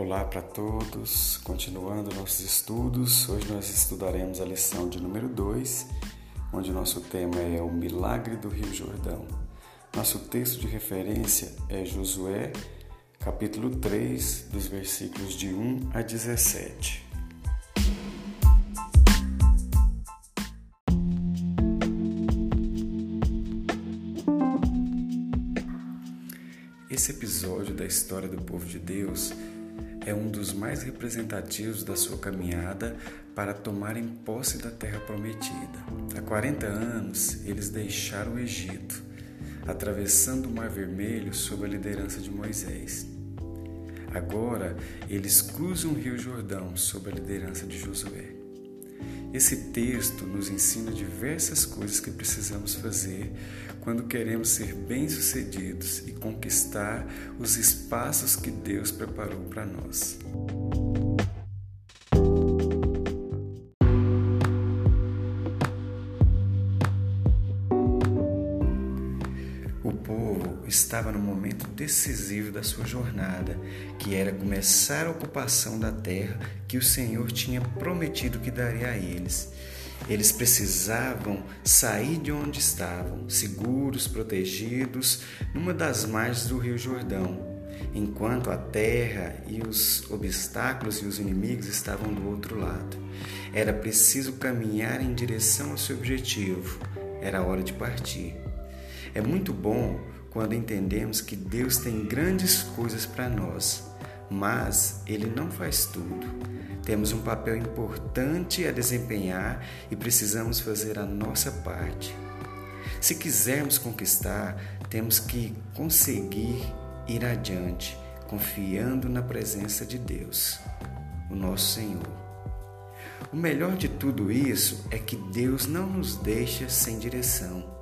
Olá para todos, continuando nossos estudos, hoje nós estudaremos a lição de número 2, onde nosso tema é o milagre do Rio Jordão. Nosso texto de referência é Josué, capítulo 3, dos versículos de 1 a 17. Esse episódio da história do povo de Deus é um dos mais representativos da sua caminhada para tomarem posse da terra prometida. Há 40 anos, eles deixaram o Egito, atravessando o Mar Vermelho sob a liderança de Moisés. Agora, eles cruzam o Rio Jordão sob a liderança de Josué. Esse texto nos ensina diversas coisas que precisamos fazer quando queremos ser bem-sucedidos e conquistar os espaços que Deus preparou para nós. Decisivo da sua jornada, que era começar a ocupação da terra que o Senhor tinha prometido que daria a eles. Eles precisavam sair de onde estavam, seguros, protegidos, numa das margens do Rio Jordão, enquanto a terra e os obstáculos e os inimigos estavam do outro lado. Era preciso caminhar em direção ao seu objetivo. Era hora de partir. É muito bom quando entendemos que Deus tem grandes coisas para nós, mas Ele não faz tudo. Temos um papel importante a desempenhar e precisamos fazer a nossa parte. Se quisermos conquistar, temos que conseguir ir adiante, confiando na presença de Deus, o nosso Senhor. O melhor de tudo isso é que Deus não nos deixa sem direção.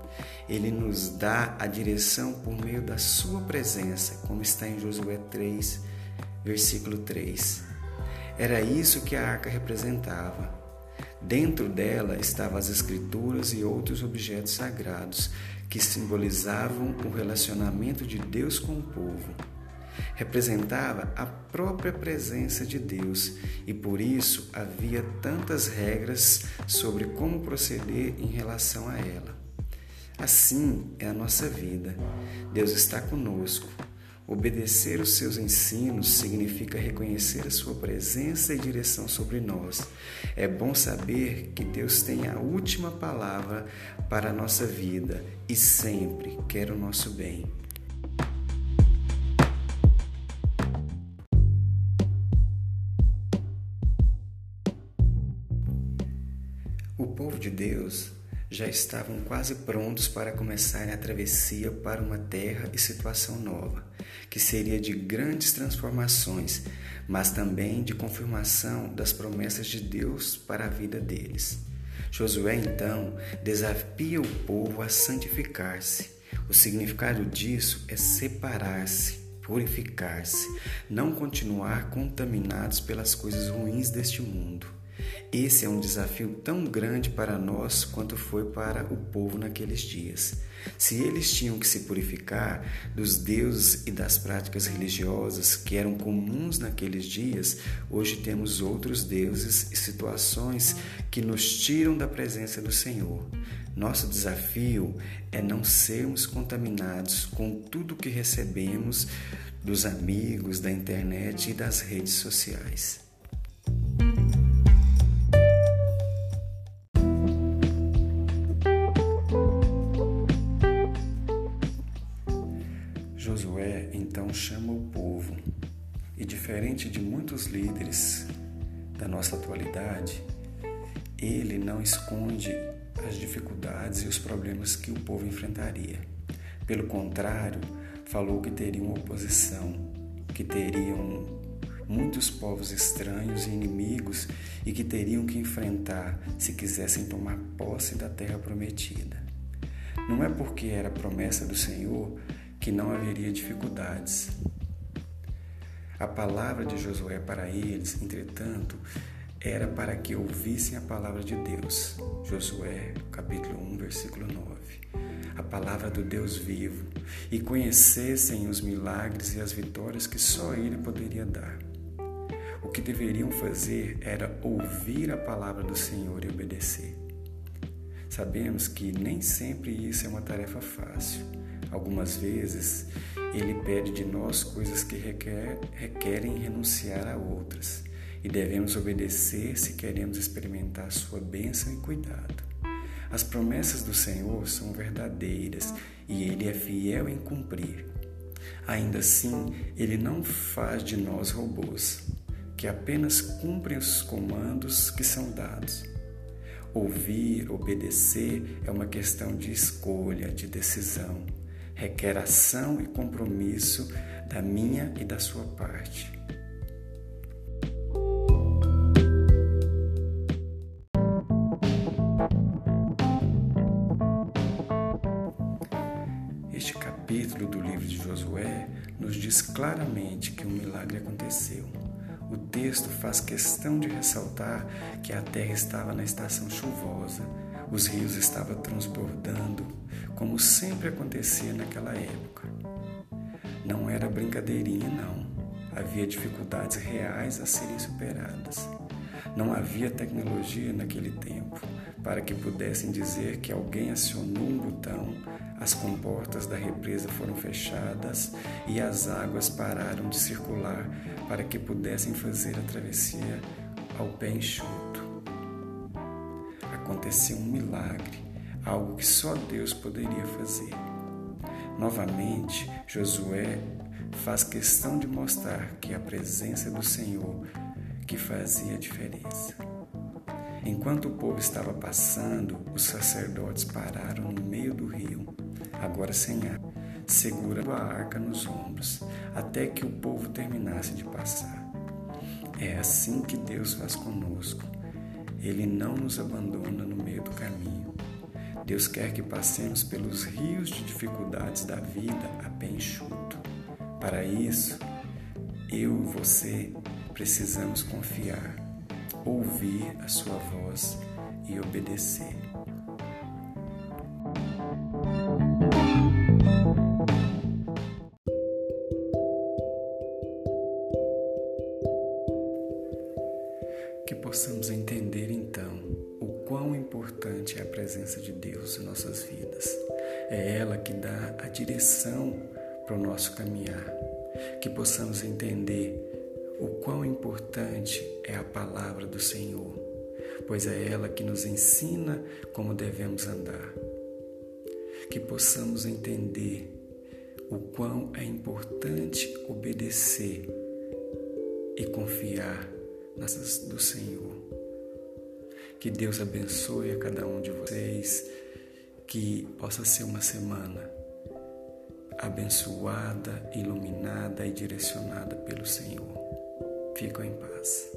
Ele nos dá a direção por meio da Sua presença, como está em Josué 3, versículo 3. Era isso que a arca representava. Dentro dela estavam as escrituras e outros objetos sagrados que simbolizavam o relacionamento de Deus com o povo. Representava a própria presença de Deus e por isso havia tantas regras sobre como proceder em relação a ela. Assim é a nossa vida. Deus está conosco Obedecer os seus ensinos significa reconhecer a sua presença e direção sobre nós. É bom saber que Deus tem a última palavra para a nossa vida e sempre quer o nosso bem. O povo de Deus já estavam quase prontos para começarem a travessia para uma terra e situação nova, que seria de grandes transformações, mas também de confirmação das promessas de Deus para a vida deles. Josué então desafia o povo a santificar-se. O significado disso é separar-se, purificar-se, não continuar contaminados pelas coisas ruins deste mundo. Esse é um desafio tão grande para nós quanto foi para o povo naqueles dias. Se eles tinham que se purificar dos deuses e das práticas religiosas que eram comuns naqueles dias, hoje temos outros deuses e situações que nos tiram da presença do Senhor. Nosso desafio é não sermos contaminados com tudo que recebemos dos amigos, da internet e das redes sociais. Chama o povo e, diferente de muitos líderes da nossa atualidade, ele não esconde as dificuldades e os problemas que o povo enfrentaria. Pelo contrário, falou que teriam oposição, que teriam muitos povos estranhos e inimigos e que teriam que enfrentar se quisessem tomar posse da terra prometida. Não é porque era promessa do Senhor que não haveria dificuldades. A palavra de Josué para eles, entretanto, era para que ouvissem a palavra de Deus. Josué, capítulo 1, versículo 9. A palavra do Deus vivo e conhecessem os milagres e as vitórias que só ele poderia dar. o que deveriam fazer era ouvir a palavra do Senhor e obedecer. Sabemos que nem sempre isso é uma tarefa fácil. Algumas vezes ele pede de nós coisas que requer, requerem renunciar a outras e devemos obedecer se queremos experimentar sua bênção e cuidado. As promessas do Senhor são verdadeiras e Ele é fiel em cumprir. Ainda assim, Ele não faz de nós robôs, que apenas cumprem os comandos que são dados. Ouvir, obedecer é uma questão de escolha, de decisão. Requer ação e compromisso da minha e da sua parte. Este capítulo do livro de Josué nos diz claramente que um milagre aconteceu. O texto faz questão de ressaltar que a terra estava na estação chuvosa, os rios estavam transbordando, como sempre acontecia naquela época. Não era brincadeirinha, não. Havia dificuldades reais a serem superadas. Não havia tecnologia naquele tempo para que pudessem dizer que alguém acionou um botão, as comportas da represa foram fechadas e as águas pararam de circular para que pudessem fazer a travessia ao pé enxuto. Aconteceu um milagre, algo que só Deus poderia fazer. Novamente, Josué faz questão de mostrar que a presença do Senhor que fazia a diferença. Enquanto o povo estava passando, os sacerdotes pararam no meio do rio, agora sem água, segurando a arca nos ombros, até que o povo terminasse de passar. É assim que Deus faz conosco. Ele não nos abandona no meio do caminho. Deus quer que passemos pelos rios de dificuldades da vida a pé enxuto. Para isso, eu e você precisamos confiar, ouvir a sua voz e obedecer. Presença de Deus em nossas vidas. É ela que dá a direção para o nosso caminhar. Que possamos entender o quão importante é a palavra do Senhor, pois é ela que nos ensina como devemos andar. Que possamos entender o quão é importante obedecer e confiar nas do Senhor. Que Deus abençoe a cada um de vocês, que possa ser uma semana abençoada, iluminada e direcionada pelo Senhor. Fico em paz.